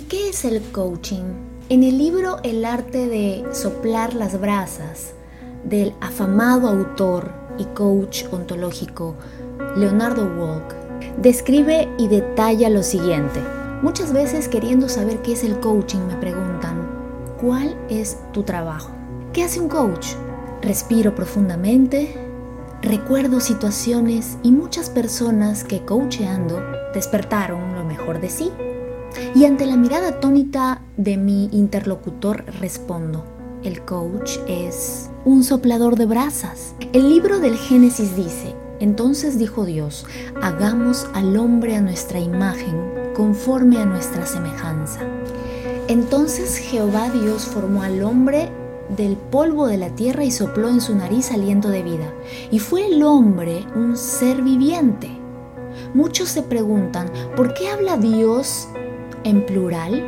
¿Y qué es el coaching? En el libro El arte de soplar las brasas del afamado autor y coach ontológico Leonardo Walk, describe y detalla lo siguiente. Muchas veces queriendo saber qué es el coaching me preguntan, ¿cuál es tu trabajo? ¿Qué hace un coach? Respiro profundamente, recuerdo situaciones y muchas personas que coacheando despertaron lo mejor de sí y ante la mirada atónita de mi interlocutor respondo, el coach es un soplador de brasas. El libro del Génesis dice, entonces dijo Dios, hagamos al hombre a nuestra imagen, conforme a nuestra semejanza. Entonces Jehová Dios formó al hombre del polvo de la tierra y sopló en su nariz aliento de vida. Y fue el hombre un ser viviente. Muchos se preguntan, ¿por qué habla Dios en plural?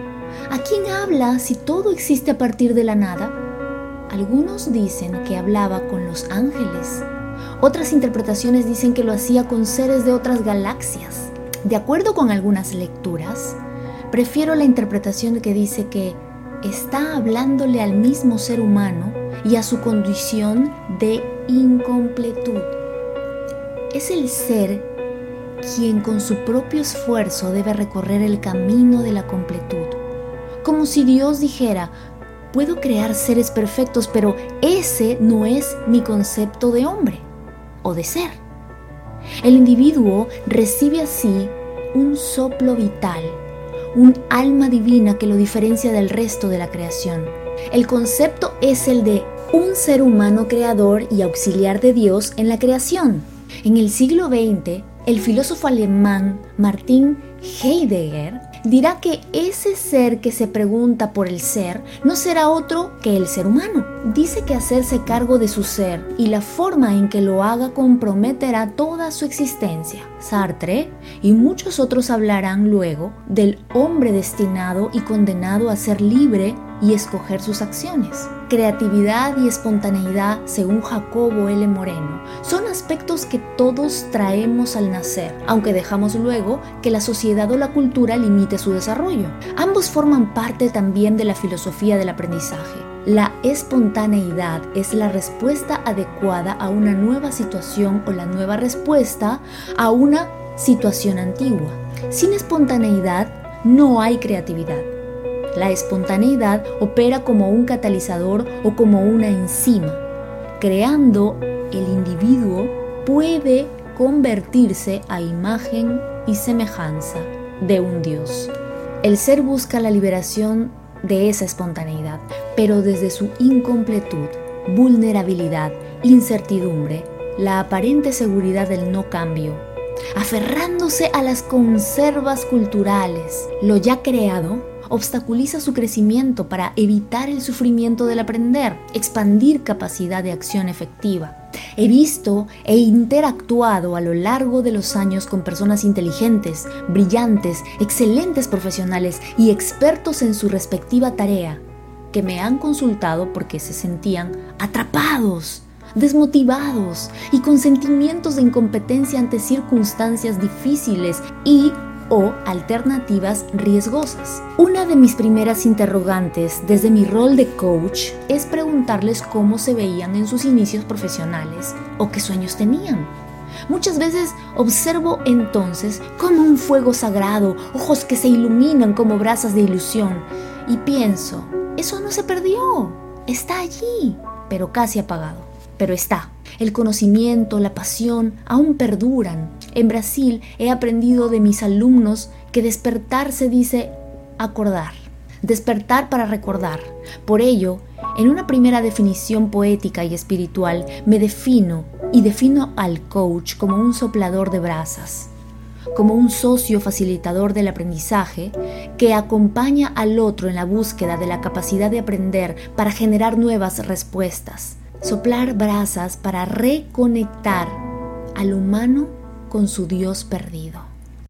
¿A quién habla si todo existe a partir de la nada? Algunos dicen que hablaba con los ángeles. Otras interpretaciones dicen que lo hacía con seres de otras galaxias. De acuerdo con algunas lecturas, prefiero la interpretación que dice que está hablándole al mismo ser humano y a su condición de incompletud. Es el ser quien con su propio esfuerzo debe recorrer el camino de la completud. Como si Dios dijera, puedo crear seres perfectos, pero ese no es mi concepto de hombre o de ser. El individuo recibe así un soplo vital, un alma divina que lo diferencia del resto de la creación. El concepto es el de un ser humano creador y auxiliar de Dios en la creación. En el siglo XX, el filósofo alemán Martin Heidegger dirá que ese ser que se pregunta por el ser no será otro que el ser humano. Dice que hacerse cargo de su ser y la forma en que lo haga comprometerá toda su existencia. Sartre y muchos otros hablarán luego del hombre destinado y condenado a ser libre y escoger sus acciones. Creatividad y espontaneidad, según Jacobo L. Moreno, son aspectos que todos traemos al nacer, aunque dejamos luego que la sociedad o la cultura limite su desarrollo. Ambos forman parte también de la filosofía del aprendizaje. La espontaneidad es la respuesta adecuada a una nueva situación o la nueva respuesta a una situación antigua. Sin espontaneidad no hay creatividad. La espontaneidad opera como un catalizador o como una enzima. Creando, el individuo puede convertirse a imagen y semejanza de un Dios. El ser busca la liberación de esa espontaneidad, pero desde su incompletud, vulnerabilidad, incertidumbre, la aparente seguridad del no cambio, aferrándose a las conservas culturales, lo ya creado obstaculiza su crecimiento para evitar el sufrimiento del aprender, expandir capacidad de acción efectiva. He visto e interactuado a lo largo de los años con personas inteligentes, brillantes, excelentes profesionales y expertos en su respectiva tarea, que me han consultado porque se sentían atrapados desmotivados y con sentimientos de incompetencia ante circunstancias difíciles y o alternativas riesgosas. Una de mis primeras interrogantes desde mi rol de coach es preguntarles cómo se veían en sus inicios profesionales o qué sueños tenían. Muchas veces observo entonces como un fuego sagrado, ojos que se iluminan como brasas de ilusión, y pienso, eso no se perdió, está allí, pero casi apagado, pero está. El conocimiento, la pasión aún perduran. En Brasil he aprendido de mis alumnos que despertar se dice acordar, despertar para recordar. Por ello, en una primera definición poética y espiritual, me defino y defino al coach como un soplador de brasas, como un socio facilitador del aprendizaje que acompaña al otro en la búsqueda de la capacidad de aprender para generar nuevas respuestas soplar brasas para reconectar al humano con su Dios perdido.